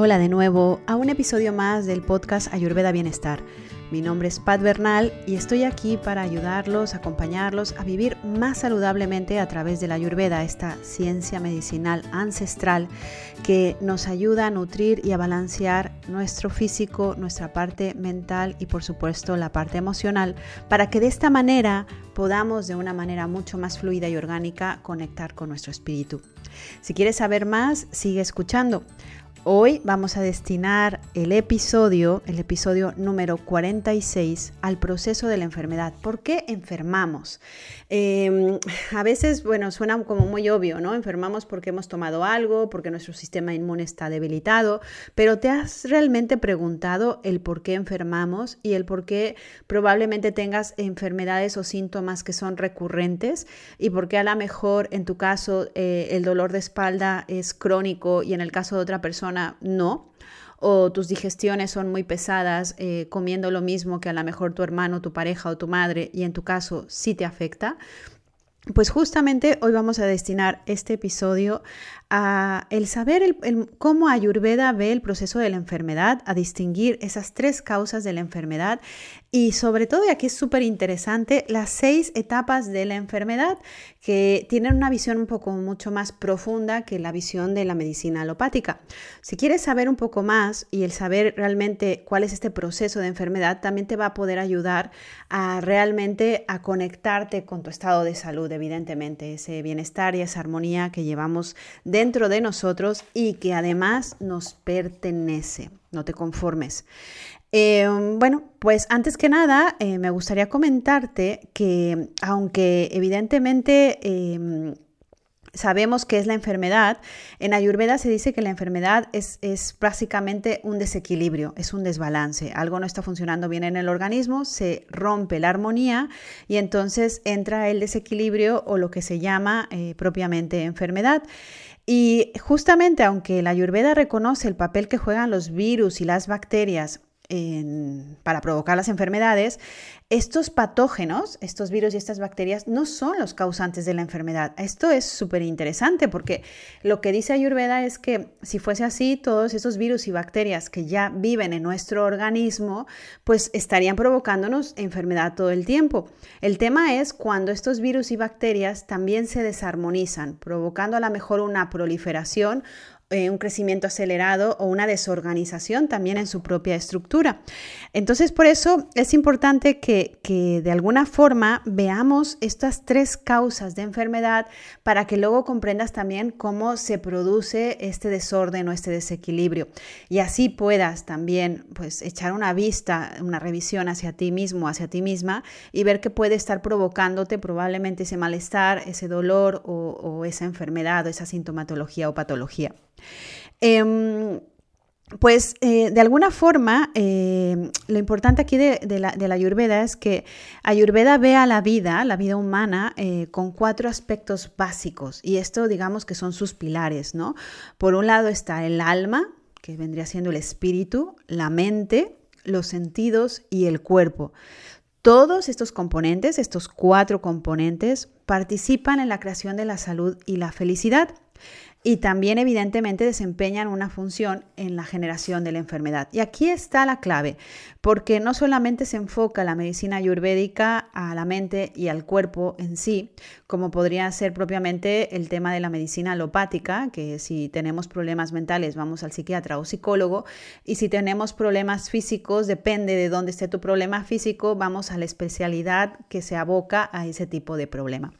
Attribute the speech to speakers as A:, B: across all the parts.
A: Hola de nuevo a un episodio más del podcast Ayurveda Bienestar. Mi nombre es Pat Bernal y estoy aquí para ayudarlos, acompañarlos a vivir más saludablemente a través de la Ayurveda, esta ciencia medicinal ancestral que nos ayuda a nutrir y a balancear nuestro físico, nuestra parte mental y por supuesto la parte emocional, para que de esta manera podamos de una manera mucho más fluida y orgánica conectar con nuestro espíritu. Si quieres saber más, sigue escuchando. Hoy vamos a destinar el episodio, el episodio número 46, al proceso de la enfermedad. ¿Por qué enfermamos? Em, a veces, bueno, suena como muy obvio, ¿no? Enfermamos porque hemos tomado algo, porque nuestro sistema inmune está debilitado, pero ¿te has realmente preguntado el por qué enfermamos y el por qué probablemente tengas enfermedades o síntomas que son recurrentes y por qué a lo mejor en tu caso eh, el dolor de espalda es crónico y en el caso de otra persona no? o tus digestiones son muy pesadas eh, comiendo lo mismo que a lo mejor tu hermano, tu pareja o tu madre y en tu caso sí te afecta. Pues justamente hoy vamos a destinar este episodio a el saber cómo Ayurveda ve el proceso de la enfermedad, a distinguir esas tres causas de la enfermedad y sobre todo, y aquí es súper interesante, las seis etapas de la enfermedad que tienen una visión un poco mucho más profunda que la visión de la medicina alopática. Si quieres saber un poco más y el saber realmente cuál es este proceso de enfermedad, también te va a poder ayudar a realmente a conectarte con tu estado de salud, evidentemente, ese bienestar y esa armonía que llevamos dentro de nosotros y que además nos pertenece. No te conformes. Em, bueno, pues antes que nada, eh, me gustaría comentarte que aunque evidentemente em, sabemos que es la enfermedad, en Ayurveda se dice que la enfermedad es, es, básicamente un desequilibrio, es un desbalance. Algo no está funcionando bien en el organismo, se rompe la armonía y entonces entra el desequilibrio o lo que se llama eh, propiamente enfermedad. Y justamente aunque la Ayurveda reconoce el papel que juegan los virus y las bacterias para provocar las enfermedades, estos patógenos, estos virus y estas bacterias, no son los causantes de la enfermedad. Esto es súper interesante porque lo que dice Ayurveda es que si fuese así, todos esos virus y bacterias que ya viven en nuestro organismo, pues estarían provocándonos enfermedad todo el tiempo. El tema es cuando estos virus y bacterias también se desarmonizan, provocando a lo mejor una proliferación eh, un crecimiento acelerado o una desorganización también en su propia estructura. Entonces, por eso es importante que, que, de alguna forma veamos estas tres causas de enfermedad para que luego comprendas también cómo se produce este desorden o este desequilibrio y así puedas también pues echar una vista, una revisión hacia ti mismo, hacia ti misma y ver qué puede estar provocándote probablemente ese malestar, ese dolor o, o esa enfermedad o esa sintomatología o patología. Em, pues eh, de alguna forma, em, lo importante aquí de, la, Ayurveda es que Ayurveda ve a la vida, la vida humana, eh, con cuatro aspectos básicos y esto digamos que son sus pilares, ¿no? Por un lado está el alma, que vendría siendo el espíritu, la mente, los sentidos y el cuerpo. Todos estos componentes, estos cuatro componentes, participan en la creación de la salud y la felicidad y también evidentemente desempeñan una función en la generación de la enfermedad. Y aquí está la clave, porque no solamente se enfoca la medicina ayurvédica a la mente y al cuerpo en sí, como podría ser propiamente el tema de la medicina alopática, que si tenemos problemas mentales vamos al psiquiatra o psicólogo, y si tenemos problemas físicos, depende de dónde esté tu problema físico, vamos a la especialidad que se aboca a ese tipo de problema.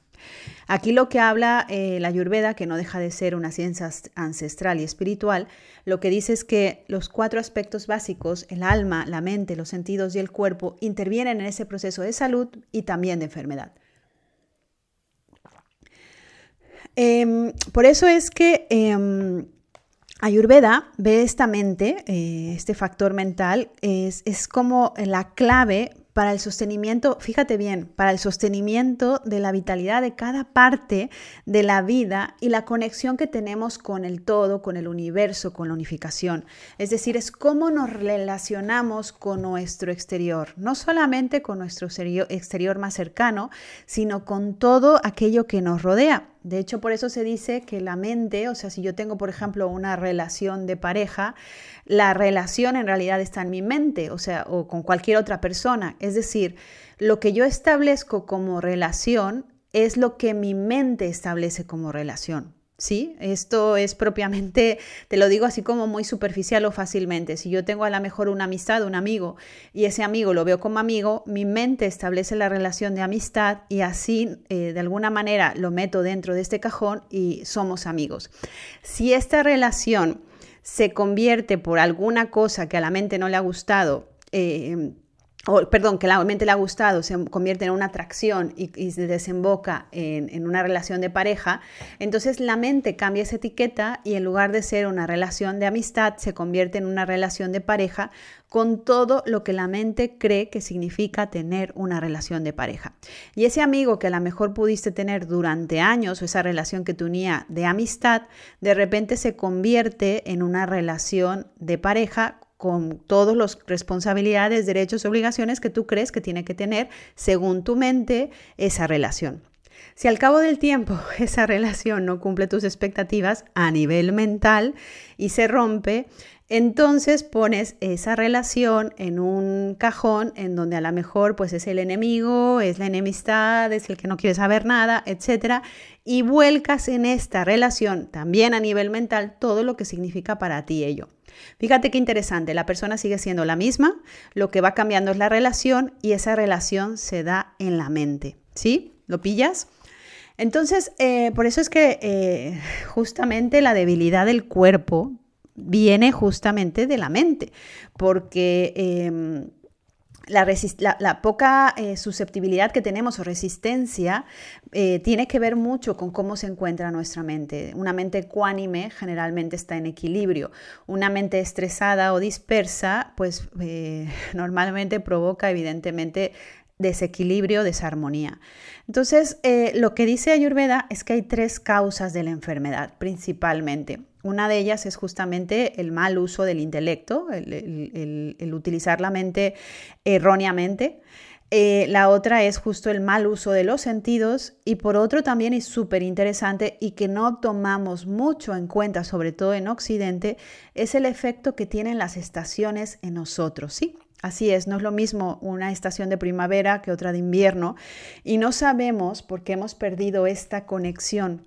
A: Aquí lo que habla eh, la Ayurveda, que no deja de ser una ciencia ancestral y espiritual, lo que dice es que los cuatro aspectos básicos, el alma, la mente, los sentidos y el cuerpo, intervienen en ese proceso de salud y también de enfermedad. Em, por eso es que em, Ayurveda ve esta mente, eh, este factor mental, es, es como la clave para el sostenimiento, fíjate bien, para el sostenimiento de la vitalidad de cada parte de la vida y la conexión que tenemos con el todo, con el universo, con la unificación. Es decir, es cómo nos relacionamos con nuestro exterior, no solamente con nuestro exterior más cercano, sino con todo aquello que nos rodea. De hecho, por eso se dice que la mente, o sea, si yo tengo, por ejemplo, una relación de pareja, la relación en realidad está en mi mente, o sea, o con cualquier otra persona. Es decir, lo que yo establezco como relación es lo que mi mente establece como relación. ¿Sí? Esto es propiamente, te lo digo así como muy superficial o fácilmente. Si yo tengo a lo mejor una amistad, un amigo, y ese amigo lo veo como amigo, mi mente establece la relación de amistad y así eh, de alguna manera lo meto dentro de este cajón y somos amigos. Si esta relación se convierte por alguna cosa que a la mente no le ha gustado, eh, perdón, que la mente le ha gustado, se convierte en una atracción y, se desemboca en, en, una relación de pareja, entonces la mente cambia esa etiqueta y en lugar de ser una relación de amistad, se convierte en una relación de pareja con todo lo que la mente cree que significa tener una relación de pareja. Y ese amigo que a lo mejor pudiste tener durante años o esa relación que tenía de amistad, de repente se convierte en una relación de pareja con todas las responsabilidades, derechos y obligaciones que tú crees que tiene que tener según tu mente esa relación. Si al cabo del tiempo esa relación no cumple tus expectativas a nivel mental y se rompe, entonces pones esa relación en un cajón en donde a lo mejor pues es el enemigo, es la enemistad, es el que no quiere saber nada, etcétera, y vuelcas en esta relación también a nivel mental todo lo que significa para ti ello. Fíjate qué interesante, la persona sigue siendo la misma, lo que va cambiando es la relación y esa relación se da en la mente, ¿sí? ¿Lo pillas? Entonces, eh, por eso es que eh, justamente la debilidad del cuerpo viene justamente de la mente, porque em, la, poca eh, susceptibilidad que tenemos o resistencia eh, tiene que ver mucho con cómo se encuentra nuestra mente. Una mente ecuánime generalmente está en equilibrio. Una mente estresada o dispersa, pues eh, normalmente provoca evidentemente desequilibrio, desarmonía. Entonces, lo que dice Ayurveda es que hay tres causas de la enfermedad principalmente. Una de ellas es justamente el mal uso del intelecto, el, utilizar la mente erróneamente. Eh, la otra es justo el mal uso de los sentidos y por otro también es súper interesante y que no tomamos mucho en cuenta, sobre todo en Occidente, es el efecto que tienen las estaciones en nosotros, ¿sí? Así es, no es lo mismo una estación de primavera que otra de invierno y no sabemos por qué hemos perdido esta conexión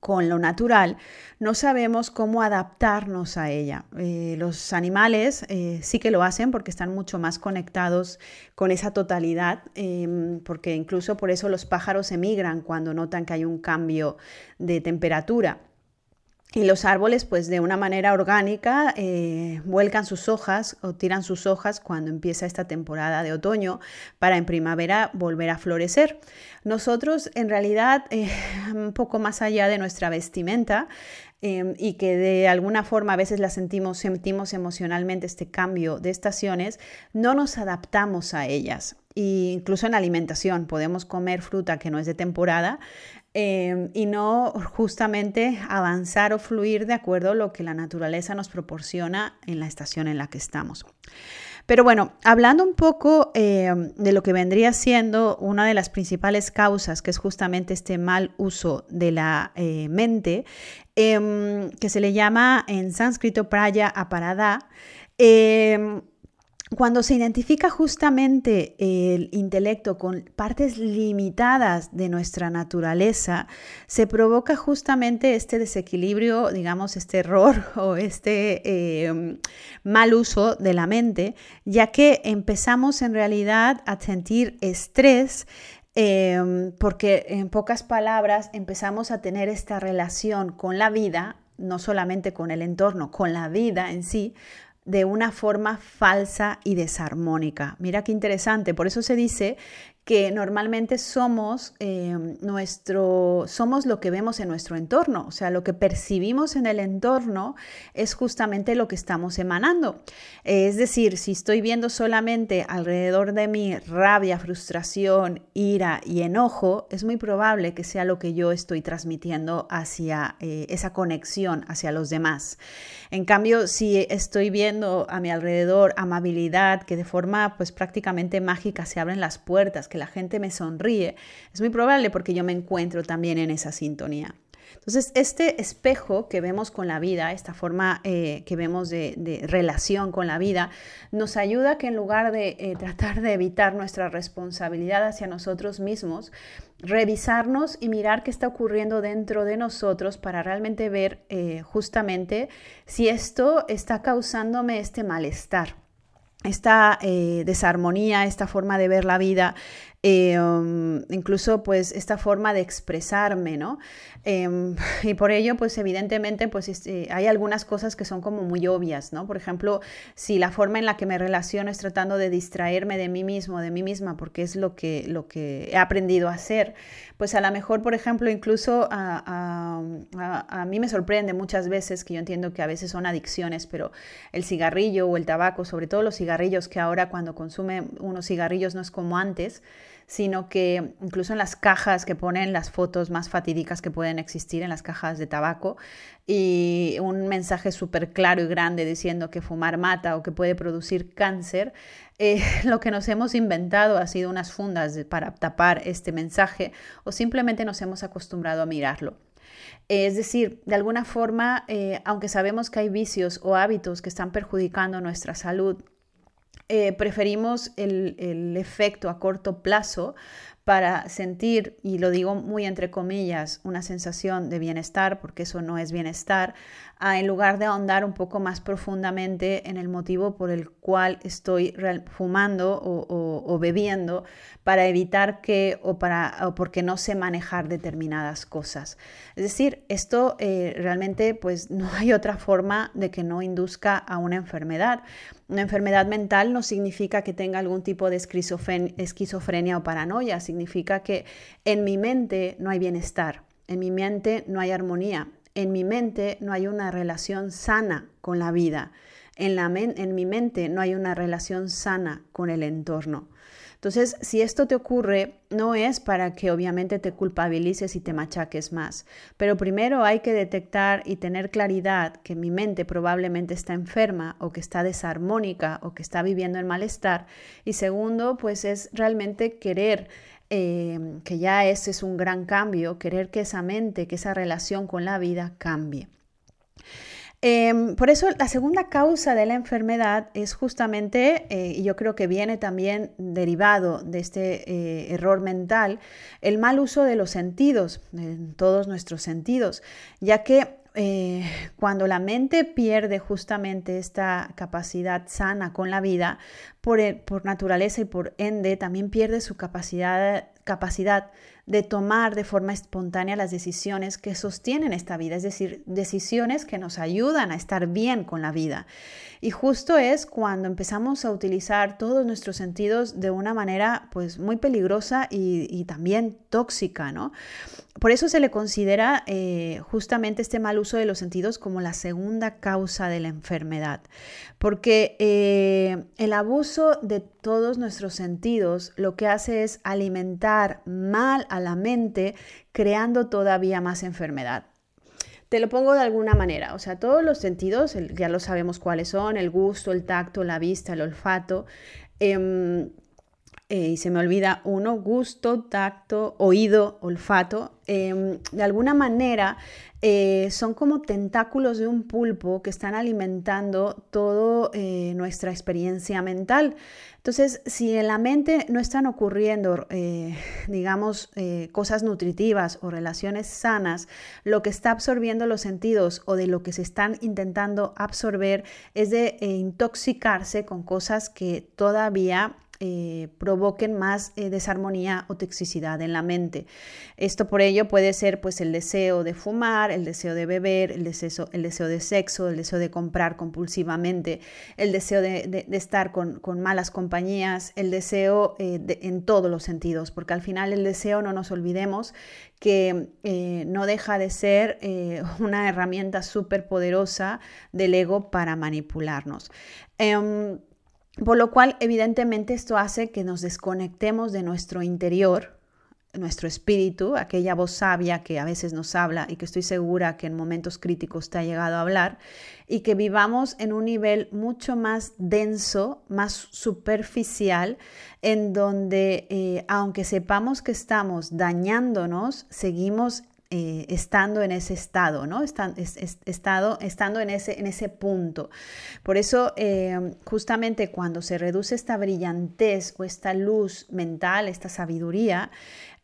A: con lo natural, no sabemos cómo adaptarnos a ella. Eh, los animales eh, sí que lo hacen porque están mucho más conectados con esa totalidad, em, porque incluso por eso los pájaros emigran cuando notan que hay un cambio de temperatura. Y los árboles, pues de una manera orgánica, eh, vuelcan sus hojas o tiran sus hojas cuando empieza esta temporada de otoño para en primavera volver a florecer. Nosotros, en realidad, eh, un poco más allá de nuestra vestimenta, em, y que de alguna forma a veces la sentimos, sentimos emocionalmente este cambio de estaciones, no nos adaptamos a ellas. E incluso en alimentación podemos comer fruta que no es de temporada Em, y no justamente avanzar o fluir de acuerdo a lo que la naturaleza nos proporciona en la estación en la que estamos. Pero bueno, hablando un poco em, de lo que vendría siendo una de las principales causas, que es justamente este mal uso de la eh, mente, em, que se le llama en sánscrito praya aparada, cuando se identifica justamente el intelecto con partes limitadas de nuestra naturaleza, se provoca justamente este desequilibrio, digamos, este error o este em, mal uso de la mente, ya que empezamos en realidad a sentir estrés em, porque en pocas palabras empezamos a tener esta relación con la vida, no solamente con el entorno, con la vida en sí, de una forma falsa y desarmónica. Mira qué interesante, por eso se dice que normalmente somos, eh, nuestro, somos lo que vemos en nuestro entorno, o sea, lo que percibimos en el entorno es justamente lo que estamos emanando. Es decir, si estoy viendo solamente alrededor de mí rabia, frustración, ira y enojo, es muy probable que sea lo que yo estoy transmitiendo hacia eh, esa conexión hacia los demás. En cambio, si estoy viendo a mi alrededor amabilidad, que de forma pues prácticamente mágica se abren las puertas, que la gente me sonríe, es muy probable porque yo me encuentro también en esa sintonía. Entonces, este espejo que vemos con la vida, esta forma eh, que vemos de, relación con la vida, nos ayuda que en lugar de eh, tratar de evitar nuestra responsabilidad hacia nosotros mismos, revisarnos y mirar qué está ocurriendo dentro de nosotros para realmente ver eh, justamente si esto está causándome este malestar esta desarmonía, esta forma de ver la vida, eh, um, incluso pues esta forma de expresarme, ¿no? Em, y por ello pues evidentemente pues este, hay algunas cosas que son como muy obvias, ¿no? Por ejemplo, si la forma en la que me relaciono es tratando de distraerme de mí mismo, de mí misma, porque es lo que, lo que he aprendido a hacer, pues a lo mejor, por ejemplo, incluso a, a, a mí me sorprende muchas veces, que yo entiendo que a veces son adicciones, pero el cigarrillo o el tabaco, sobre todo los cigarrillos, que ahora cuando consume unos cigarrillos no es como antes, sino que incluso en las cajas que ponen las fotos más fatídicas que pueden existir en las cajas de tabaco y un mensaje súper claro y grande diciendo que fumar mata o que puede producir cáncer, eh, lo que nos hemos inventado ha sido unas fundas para tapar este mensaje o simplemente nos hemos acostumbrado a mirarlo. Es decir, de alguna forma, eh, aunque sabemos que hay vicios o hábitos que están perjudicando nuestra salud eh, preferimos el, el, efecto a corto plazo para sentir, y lo digo muy entre comillas, una sensación de bienestar, porque eso no es bienestar, en lugar de ahondar un poco más profundamente en el motivo por el cual estoy fumando o, bebiendo para evitar que o, para, o porque no sé manejar determinadas cosas. Es decir, esto eh, realmente pues no hay otra forma de que no induzca a una enfermedad. Una enfermedad mental no significa que tenga algún tipo de esquizofrenia o paranoia, significa que en mi mente no hay bienestar, en mi mente no hay armonía, en mi mente no hay una relación sana con la vida. En, la en mi mente no hay una relación sana con el entorno. Entonces, si esto te ocurre, no es para que obviamente te culpabilices y te machaques más, pero primero hay que detectar y tener claridad que mi mente probablemente está enferma o que está desarmónica o que está viviendo el malestar. Y segundo, pues es realmente querer Em, que ya ese es un gran cambio, querer que esa mente, que esa relación con la vida cambie. Em, por eso la segunda causa de la enfermedad es justamente, eh, y yo creo que viene también derivado de este eh, error mental, el mal uso de los sentidos, en todos nuestros sentidos, ya que eh, cuando la mente pierde justamente esta capacidad sana con la vida, por, por naturaleza y por ende, también pierde su capacidad, capacidad de tomar de forma espontánea las decisiones que sostienen esta vida, es decir, decisiones que nos ayudan a estar bien con la vida. Y justo es cuando empezamos a utilizar todos nuestros sentidos de una manera pues muy peligrosa y, también tóxica, ¿no? Por eso se le considera eh, justamente este mal uso de los sentidos como la segunda causa de la enfermedad, porque eh, el abuso de todos nuestros sentidos lo que hace es alimentar mal a la mente, creando todavía más enfermedad. Te lo pongo de alguna manera, o sea, todos los sentidos, ya lo sabemos cuáles son, el gusto, el tacto, la vista, el olfato. Em, eh, y se me olvida uno, gusto, tacto, oído, olfato, em, de alguna manera eh, son como tentáculos de un pulpo que están alimentando toda eh, nuestra experiencia mental. Entonces, si en la mente no están ocurriendo, digamos, cosas nutritivas o relaciones sanas, lo que está absorbiendo los sentidos o de lo que se están intentando absorber es de intoxicarse con cosas que todavía eh, provoquen más eh, desarmonía o toxicidad en la mente. Esto por ello puede ser pues el deseo de fumar, el deseo de beber, el deseo, el deseo de sexo, el deseo de comprar compulsivamente, el deseo de, estar con, malas compañías, el deseo eh, en todos los sentidos, porque al final el deseo, no nos olvidemos, que no deja de ser una herramienta súper poderosa del ego para manipularnos. Em, por lo cual, evidentemente, esto hace que nos desconectemos de nuestro interior nuestro espíritu, aquella voz sabia que a veces nos habla y que estoy segura que en momentos críticos te ha llegado a hablar, y que vivamos en un nivel mucho más denso, más superficial, en donde eh, aunque sepamos que estamos dañándonos, seguimos eh, estando en ese estado, ¿no? estado, estando en ese, en ese punto. Por eso, eh, justamente cuando se reduce esta brillantez o esta luz mental, esta sabiduría,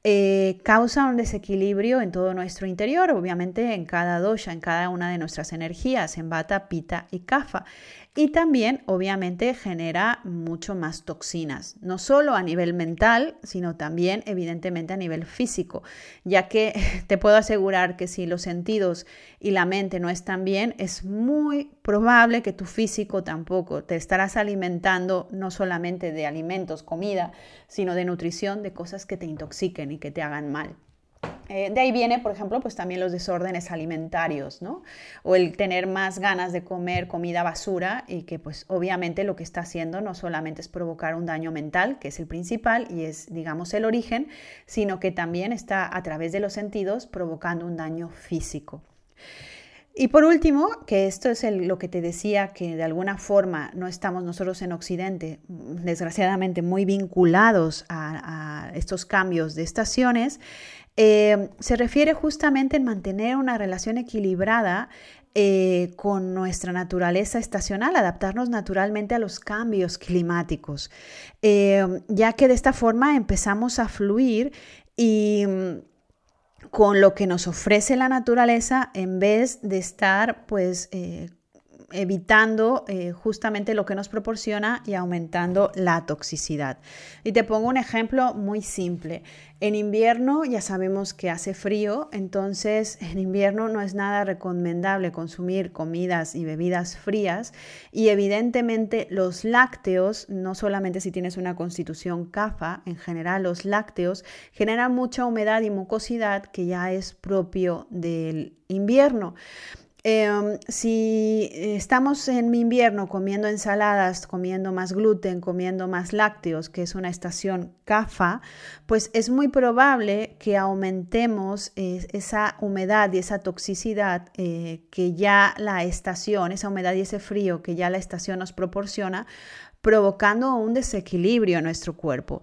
A: eh, causa un desequilibrio en todo nuestro interior, obviamente en cada dosha, en cada una de nuestras energías, en bata, pita y kafa. Y también, obviamente, genera mucho más toxinas, no solo a nivel mental, sino también, evidentemente, a nivel físico, ya que te puedo asegurar que si los sentidos y la mente no están bien, es muy probable que tu físico tampoco. Te estarás alimentando no solamente de alimentos, comida, sino de nutrición, de cosas que te intoxiquen y que te hagan mal. Eh, de ahí viene, por ejemplo, pues también los desórdenes alimentarios, ¿no? O el tener más ganas de comer comida basura y que pues obviamente lo que está haciendo no solamente es provocar un daño mental, que es el principal y es, digamos, el origen, sino que también está a través de los sentidos provocando un daño físico. Y por último, que esto es lo que te decía, que de alguna forma no estamos nosotros en Occidente, desgraciadamente, muy vinculados a estos cambios de estaciones, eh, se refiere justamente en mantener una relación equilibrada eh, con nuestra naturaleza estacional, adaptarnos naturalmente a los cambios climáticos, eh, ya que de esta forma empezamos a fluir y mm, con lo que nos ofrece la naturaleza en vez de estar pues evitando eh, justamente lo que nos proporciona y aumentando la toxicidad. Y te pongo un ejemplo muy simple. En invierno ya sabemos que hace frío, entonces en invierno no es nada recomendable consumir comidas y bebidas frías y evidentemente los lácteos, no solamente si tienes una constitución CAFA, en general los lácteos generan mucha humedad y mucosidad que ya es propio del invierno. Em, si estamos en invierno comiendo ensaladas, comiendo más gluten, comiendo más lácteos, que es una estación CAFA, pues es muy probable que aumentemos eh, esa humedad y esa toxicidad eh, que ya la estación, esa humedad y ese frío que ya la estación nos proporciona, provocando un desequilibrio en nuestro cuerpo.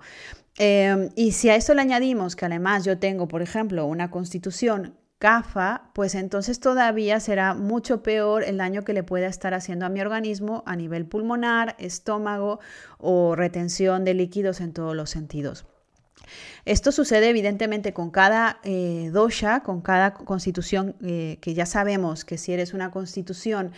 A: Em, y si a esto le añadimos que además yo tengo, por ejemplo, una constitución CAFA, pues entonces todavía será mucho peor el daño que le pueda estar haciendo a mi organismo a nivel pulmonar, estómago o retención de líquidos en todos los sentidos. Esto sucede evidentemente con cada eh, dosha, con cada constitución, eh, que ya sabemos que si eres una constitución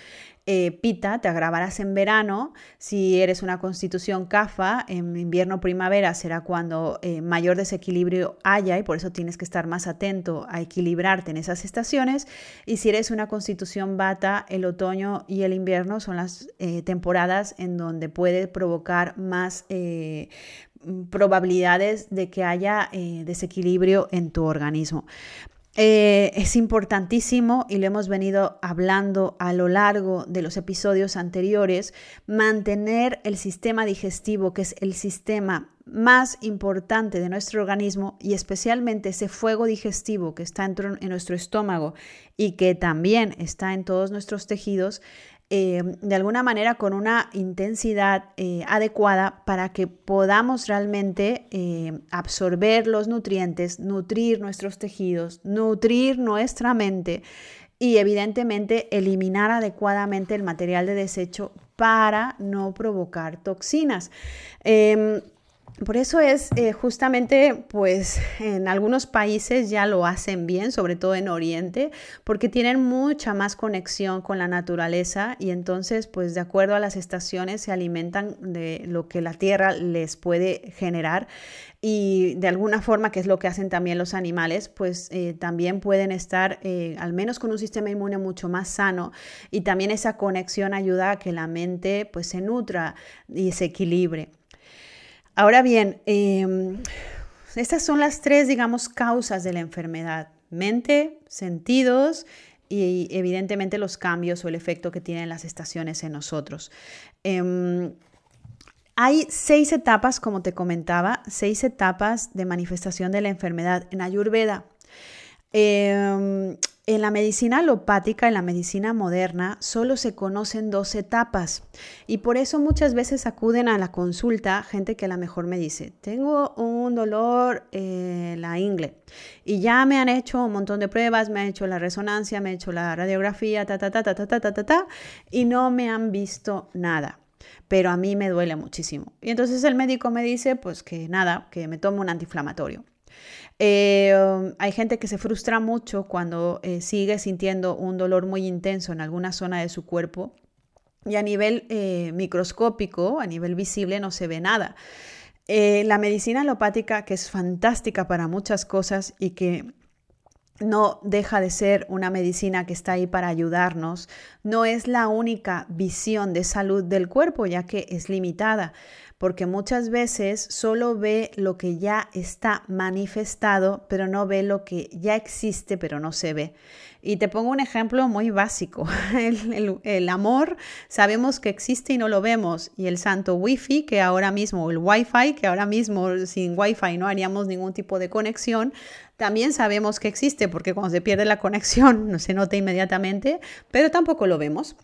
A: eh, pita, te agravarás en verano. Si eres una constitución kafa, en invierno primavera será cuando mayor desequilibrio haya y por eso tienes que estar más atento a equilibrarte en esas estaciones. Y si eres una constitución bata, el otoño y el invierno son las temporadas en donde puede provocar más probabilidades de que haya eh, desequilibrio en tu organismo. Eh, es importantísimo, y lo hemos venido hablando a lo largo de los episodios anteriores, mantener el sistema digestivo, que es el sistema más importante de nuestro organismo y especialmente ese fuego digestivo que está en nuestro estómago y que también está en todos nuestros tejidos, eh, de alguna manera con una intensidad eh, adecuada para que podamos realmente eh, absorber los nutrientes, nutrir nuestros tejidos, nutrir nuestra mente y evidentemente eliminar adecuadamente el material de desecho para no provocar toxinas. Em, por eso es eh, justamente, pues en algunos países ya lo hacen bien, sobre todo en Oriente, porque tienen mucha más conexión con la naturaleza y entonces, pues de acuerdo a las estaciones, se alimentan de lo que la tierra les puede generar y de alguna forma, que es lo que hacen también los animales, pues eh, también pueden estar eh, al menos con un sistema inmune mucho más sano y también esa conexión ayuda a que la mente pues se nutra y se equilibre. Ahora bien, em, estas son las tres, digamos, causas de la enfermedad. Mente, sentidos y evidentemente los cambios o el efecto que tienen las estaciones en nosotros. Em, Hay seis etapas, como te comentaba, seis etapas de manifestación de la enfermedad en Ayurveda. Em, en la medicina alopática, en la medicina moderna, solo se conocen dos etapas y por eso muchas veces acuden a la consulta gente que a lo mejor me dice, tengo un dolor en la ingle y ya me han hecho un montón de pruebas, me han hecho la resonancia, me han hecho la radiografía, ta, ta, ta, ta, ta, ta, ta, ta, ta, y no me han visto nada pero a mí me duele muchísimo. Y entonces el médico me dice, pues que nada, que me tomo un antiinflamatorio. Eh, um, hay gente que se frustra mucho cuando eh, sigue sintiendo un dolor muy intenso en alguna zona de su cuerpo y a nivel eh, microscópico, a nivel visible, no se ve nada. la medicina alopática, que es fantástica para muchas cosas y que no deja de ser una medicina que está ahí para ayudarnos, no es la única visión de salud del cuerpo, ya que es limitada porque muchas veces solo ve lo que ya está manifestado, pero no ve lo que ya existe, pero no se ve. Y te pongo un ejemplo muy básico. El, amor sabemos que existe y no lo vemos. Y el santo wifi, que ahora mismo, el wifi, que ahora mismo sin wifi no haríamos ningún tipo de conexión, también sabemos que existe porque cuando se pierde la conexión no se nota inmediatamente, pero tampoco lo vemos.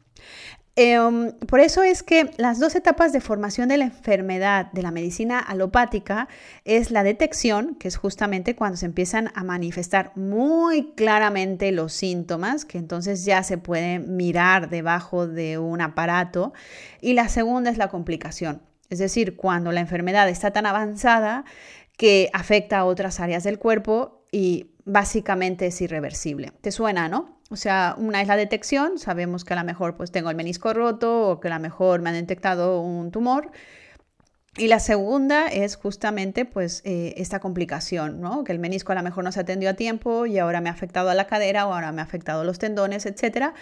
A: Em, por eso es que las dos etapas de formación de la enfermedad de la medicina alopática es la detección, que es justamente cuando se empiezan a manifestar muy claramente los síntomas, que entonces ya se pueden mirar debajo de un aparato, y la segunda es la complicación, es decir, cuando la enfermedad está tan avanzada que afecta a otras áreas del cuerpo y básicamente es irreversible. ¿Te suena, no? O sea, una es la detección, sabemos que a lo mejor pues tengo el menisco roto o que a lo mejor me han detectado un tumor y la segunda es justamente pues eh, esta complicación, ¿no? que el menisco a lo mejor no se atendió a tiempo y ahora me ha afectado a la cadera o ahora me ha afectado a los tendones, etc.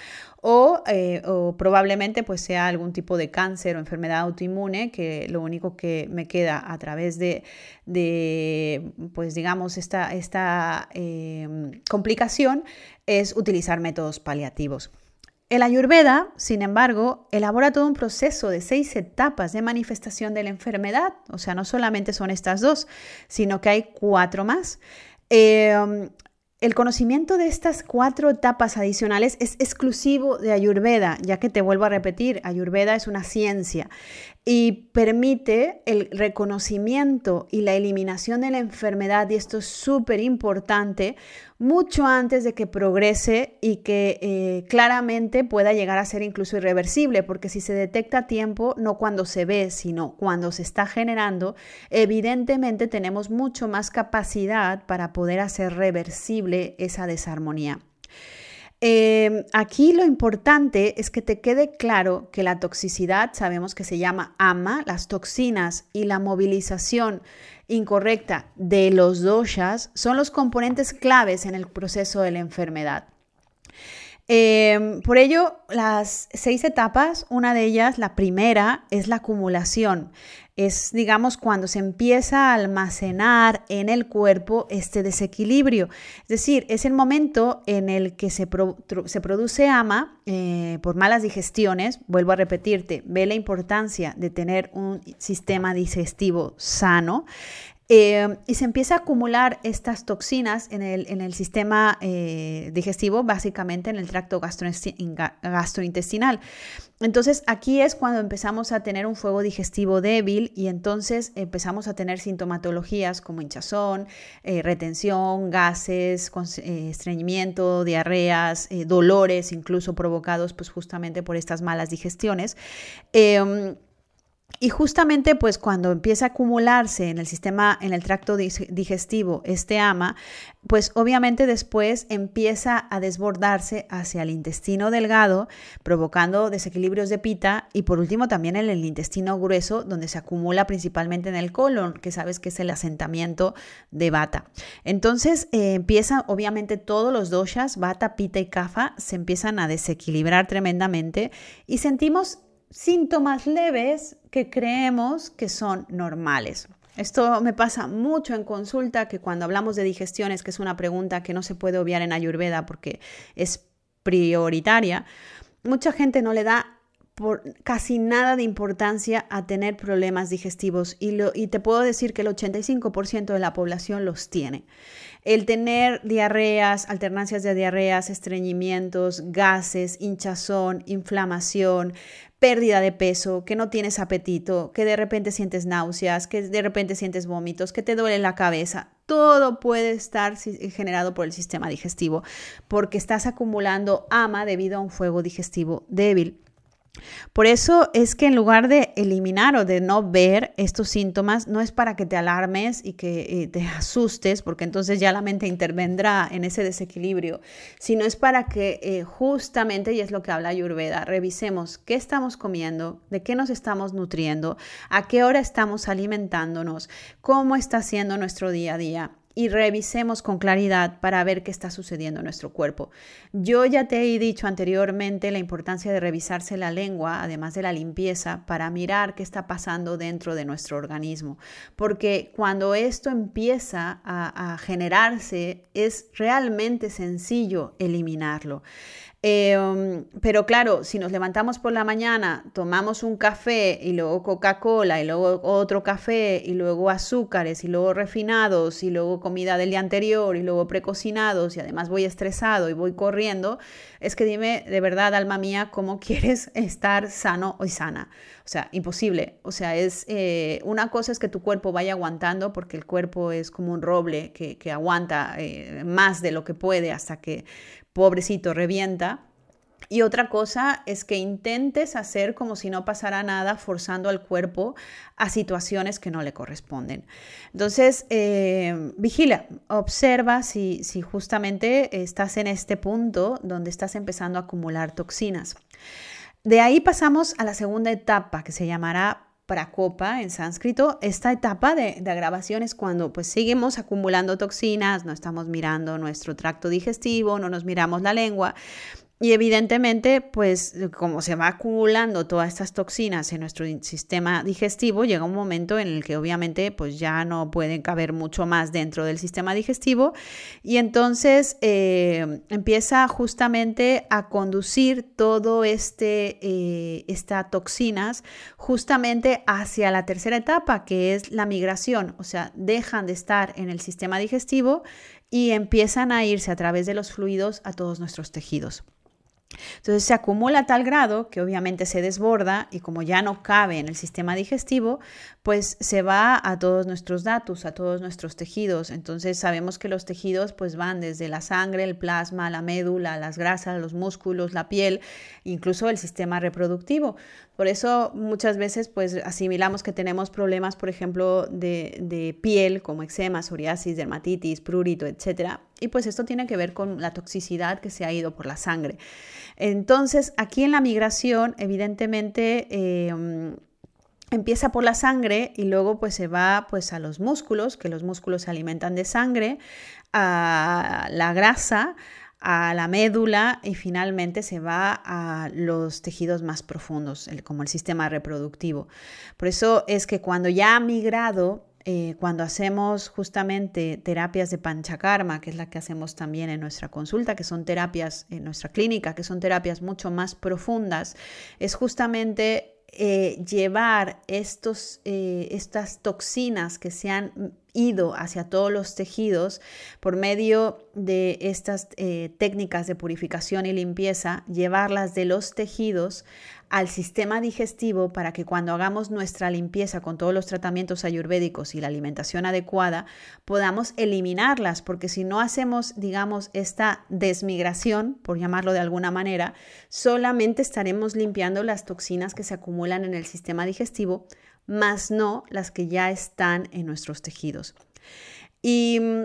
A: Eh, o, probablemente pues sea algún tipo de cáncer o enfermedad autoinmune que lo único que me queda a través de, pues digamos, esta, esta eh, complicación es utilizar métodos paliativos. El ayurveda, sin embargo, elabora todo un proceso de seis etapas de manifestación de la enfermedad. O sea, no solamente son estas dos, sino que hay cuatro más. Eh, el conocimiento de estas cuatro etapas adicionales es exclusivo de Ayurveda, ya que te vuelvo a repetir, Ayurveda es una ciencia y permite el reconocimiento y la eliminación de la enfermedad, y esto es súper importante, mucho antes de que progrese y que eh, claramente pueda llegar a ser incluso irreversible, porque si se detecta a tiempo, no cuando se ve, sino cuando se está generando, evidentemente tenemos mucho más capacidad para poder hacer reversible esa desarmonía. Em, aquí lo importante es que te quede claro que la toxicidad, sabemos que se llama AMA, las toxinas y la movilización incorrecta de los doshas son los componentes claves en el proceso de la enfermedad. Em, por ello, las seis etapas, una de ellas, la primera, es la acumulación. Es, digamos, cuando se empieza a almacenar en el cuerpo este desequilibrio. Es decir, es el momento en el que se, se produce ama eh, por malas digestiones. Vuelvo a repetirte, ve la importancia de tener un sistema digestivo sano. Eh, y se empieza a acumular estas toxinas en el, en el sistema eh, digestivo, básicamente en el tracto gastrointestinal. Entonces aquí es cuando empezamos a tener un fuego digestivo débil y entonces empezamos a tener sintomatologías como hinchazón, eh, retención, gases, estreñimiento, diarreas, dolores incluso provocados pues justamente por estas malas digestiones. Y justamente pues cuando empieza a acumularse en el sistema, en el tracto digestivo, este ama, pues obviamente después empieza a desbordarse hacia el intestino delgado, provocando desequilibrios de pita y por último también en el intestino grueso, donde se acumula principalmente en el colon, que sabes que es el asentamiento de bata. Entonces eh, empiezan obviamente todos los doshas, bata, pita y kafa, se empiezan a desequilibrar tremendamente y sentimos síntomas leves que creemos que son normales. Esto me pasa mucho en consulta, que cuando hablamos de digestiones, que es una pregunta que no se puede obviar en Ayurveda porque es prioritaria, mucha gente no le da casi nada de importancia a tener problemas digestivos y, lo, y te puedo decir que el 85% de la población los tiene. El tener diarreas, alternancias de diarreas, estreñimientos, gases, hinchazón, inflamación, pérdida de peso, que no tienes apetito, que de repente sientes náuseas, que de repente sientes vómitos, que te duele la cabeza, todo puede estar generado por el sistema digestivo porque estás acumulando ama debido a un fuego digestivo débil. Por eso es que en lugar de eliminar o de no ver estos síntomas, no es para que te alarmes y que eh, te asustes, porque entonces ya la mente intervendrá en ese desequilibrio, sino es para que eh, justamente, y es lo que habla Ayurveda, revisemos qué estamos comiendo, de qué nos estamos nutriendo, a qué hora estamos alimentándonos, cómo está siendo nuestro día a día y revisemos con claridad para ver qué está sucediendo en nuestro cuerpo. Yo ya te he dicho anteriormente la importancia de revisarse la lengua, además de la limpieza, para mirar qué está pasando dentro de nuestro organismo. Porque cuando esto empieza a, generarse, es realmente sencillo eliminarlo. Em, pero claro, si nos levantamos por la mañana, tomamos un café y luego Coca-Cola y luego otro café y luego azúcares y luego refinados y luego comida del día anterior y luego precocinados y además voy estresado y voy corriendo, es que dime de verdad, alma mía, cómo quieres estar sano y sana. O sea, imposible. O sea, es eh, una cosa es que tu cuerpo vaya aguantando porque el cuerpo es como un roble que, aguanta eh, más de lo que puede hasta que pobrecito revienta. Y otra cosa es que intentes hacer como si no pasara nada, forzando al cuerpo a situaciones que no le corresponden. Entonces, eh, vigila, observa si, si justamente estás en este punto donde estás empezando a acumular toxinas. De ahí pasamos a la segunda etapa que se llamará pracopa en sánscrito, esta etapa de, de, agravación es cuando pues seguimos acumulando toxinas, no estamos mirando nuestro tracto digestivo, no nos miramos la lengua y evidentemente, pues como se va acumulando todas estas toxinas en nuestro sistema digestivo, llega un momento en el que obviamente pues ya no pueden caber mucho más dentro del sistema digestivo y entonces eh, empieza justamente a conducir todo este eh, estas toxinas justamente hacia la tercera etapa que es la migración, o sea, dejan de estar en el sistema digestivo y empiezan a irse a través de los fluidos a todos nuestros tejidos. Entonces se acumula a tal grado que obviamente se desborda y como ya no cabe en el sistema digestivo, pues se va a todos nuestros datos, a todos nuestros tejidos. Entonces sabemos que los tejidos pues van desde la sangre, el plasma, la médula, las grasas, los músculos, la piel, incluso el sistema reproductivo. Por eso muchas veces pues asimilamos que tenemos problemas, por ejemplo, de, piel como eczema, psoriasis, dermatitis, prurito, etc. Y pues esto tiene que ver con la toxicidad que se ha ido por la sangre. Entonces, aquí en la migración, evidentemente, em, empieza por la sangre y luego pues se va pues a los músculos, que los músculos se alimentan de sangre, a la grasa, a la médula y finalmente se va a los tejidos más profundos, como el sistema reproductivo. Por eso es que cuando ya ha migrado eh, cuando hacemos justamente terapias de panchakarma, que es la que hacemos también en nuestra consulta, que son terapias en nuestra clínica, que son terapias mucho más profundas, es justamente eh, llevar estos, eh, estas toxinas que se han ido hacia todos los tejidos por medio de estas técnicas de purificación y limpieza, llevarlas de los tejidos al sistema digestivo para que cuando hagamos nuestra limpieza con todos los tratamientos ayurvédicos y la alimentación adecuada, podamos eliminarlas, porque si no hacemos, digamos, esta desmigración, por llamarlo de alguna manera, solamente estaremos limpiando las toxinas que se acumulan en el sistema digestivo, más no las que ya están en nuestros tejidos. Y mm,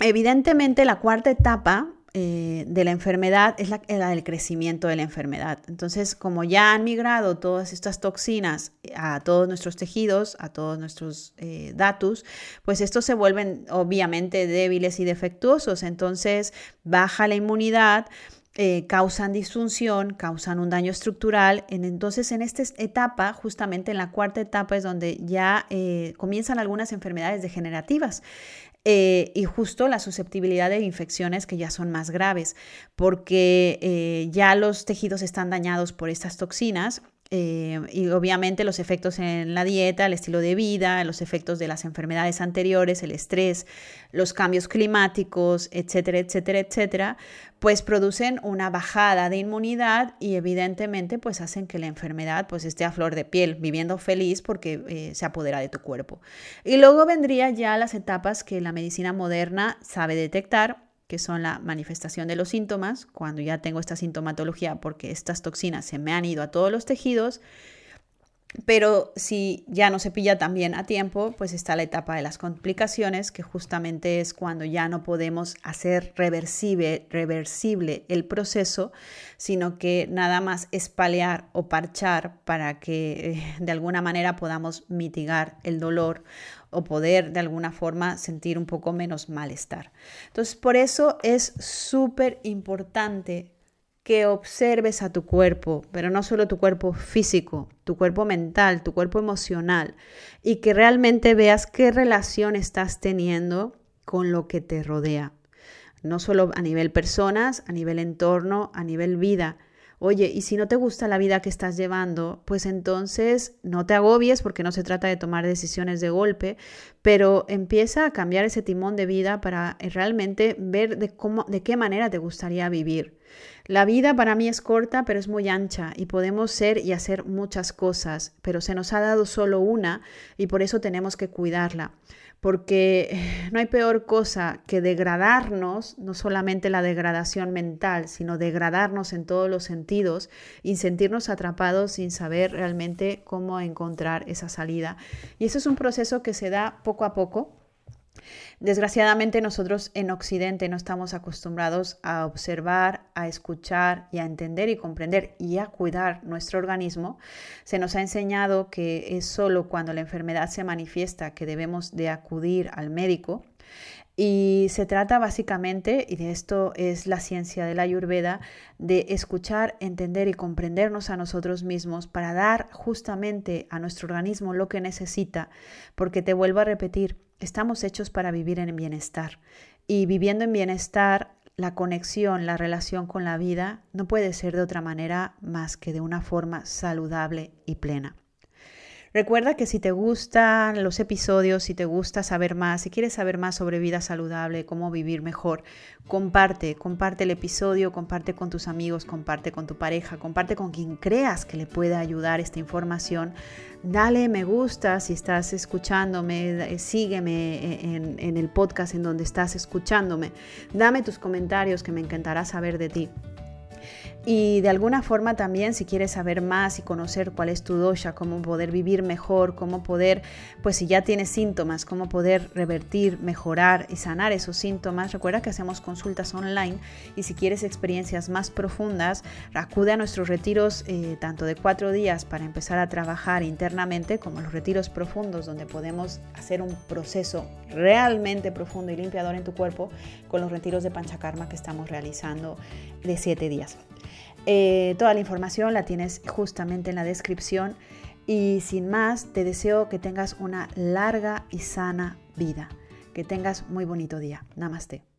A: evidentemente la cuarta etapa eh, de la enfermedad es la, del crecimiento de la enfermedad. Entonces, como ya han migrado todas estas toxinas a todos nuestros tejidos, a todos nuestros eh, datos, pues estos se vuelven obviamente débiles y defectuosos. Entonces, baja la inmunidad eh, causan disfunción, causan un daño estructural. Entonces, en esta etapa, justamente en la cuarta etapa, es donde ya eh, comienzan algunas enfermedades degenerativas. Eh, y justo la susceptibilidad de infecciones que ya son más graves, porque ya los tejidos están dañados por estas toxinas eh, y obviamente los efectos en la dieta, el estilo de vida, los efectos de las enfermedades anteriores, el estrés, los cambios climáticos, etcétera, etcétera, etcétera, pues producen una bajada de inmunidad y evidentemente pues hacen que la enfermedad pues esté a flor de piel, viviendo feliz porque eh, se apodera de tu cuerpo. Y luego vendría ya las etapas que la medicina moderna sabe detectar que son la manifestación de los síntomas, cuando ya tengo esta sintomatología porque estas toxinas se me han ido a todos los tejidos, pero si ya no se pilla también a tiempo, pues está la etapa de las complicaciones, que justamente es cuando ya no podemos hacer reversible, reversible el proceso, sino que nada más espalear o parchar para que eh, de alguna manera podamos mitigar el dolor o poder de alguna forma sentir un poco menos malestar. Entonces, por eso es súper importante que observes a tu cuerpo, pero no solo tu cuerpo físico, tu cuerpo mental, tu cuerpo emocional, y que realmente veas qué relación estás teniendo con lo que te rodea. No solo a nivel personas, a nivel entorno, a nivel vida, Oye, y si no te gusta la vida que estás llevando, pues entonces no te agobies porque no se trata de tomar decisiones de golpe, pero empieza a cambiar ese timón de vida para realmente ver de cómo de qué manera te gustaría vivir. La vida para mí es corta, pero es muy ancha y podemos ser y hacer muchas cosas, pero se nos ha dado solo una y por eso tenemos que cuidarla porque eh, no hay peor cosa que degradarnos, no solamente la degradación mental, sino degradarnos en todos los sentidos y sentirnos atrapados sin saber realmente cómo encontrar esa salida. Y eso es un proceso que se da poco a poco Desgraciadamente nosotros en Occidente no estamos acostumbrados a observar, a escuchar y a entender y comprender y a cuidar nuestro organismo. Se nos ha enseñado que es solo cuando la enfermedad se manifiesta que debemos de acudir al médico. Y se trata básicamente, y de esto es la ciencia de la ayurveda, de escuchar, entender y comprendernos a nosotros mismos para dar justamente a nuestro organismo lo que necesita, porque te vuelvo a repetir, Estamos hechos para vivir en bienestar y viviendo en bienestar, la conexión, la relación con la vida no puede ser de otra manera más que de una forma saludable y plena. Recuerda que si te gustan los episodios, si te gusta saber más, si quieres saber más sobre vida saludable, cómo vivir mejor, comparte, comparte el episodio, comparte con tus amigos, comparte con tu pareja, comparte con quien creas que le pueda ayudar esta información. Dale me gusta si estás escuchándome, eh, sígueme en, en el podcast en donde estás escuchándome. Dame tus comentarios que me encantará saber de ti. Y de alguna forma también si quieres saber más y conocer cuál es tu dosha, cómo poder vivir mejor, cómo poder, pues si ya tienes síntomas, cómo poder revertir, mejorar y sanar esos síntomas, recuerda que hacemos consultas online y si quieres experiencias más profundas, acude a nuestros retiros eh, tanto de cuatro días para empezar a trabajar internamente como los retiros profundos donde podemos hacer un proceso realmente profundo y limpiador en tu cuerpo con los retiros de Panchakarma que estamos realizando de siete días. Eh, toda la información la tienes justamente en la descripción y sin más te deseo que tengas una larga y sana vida, que tengas muy bonito día. Namaste.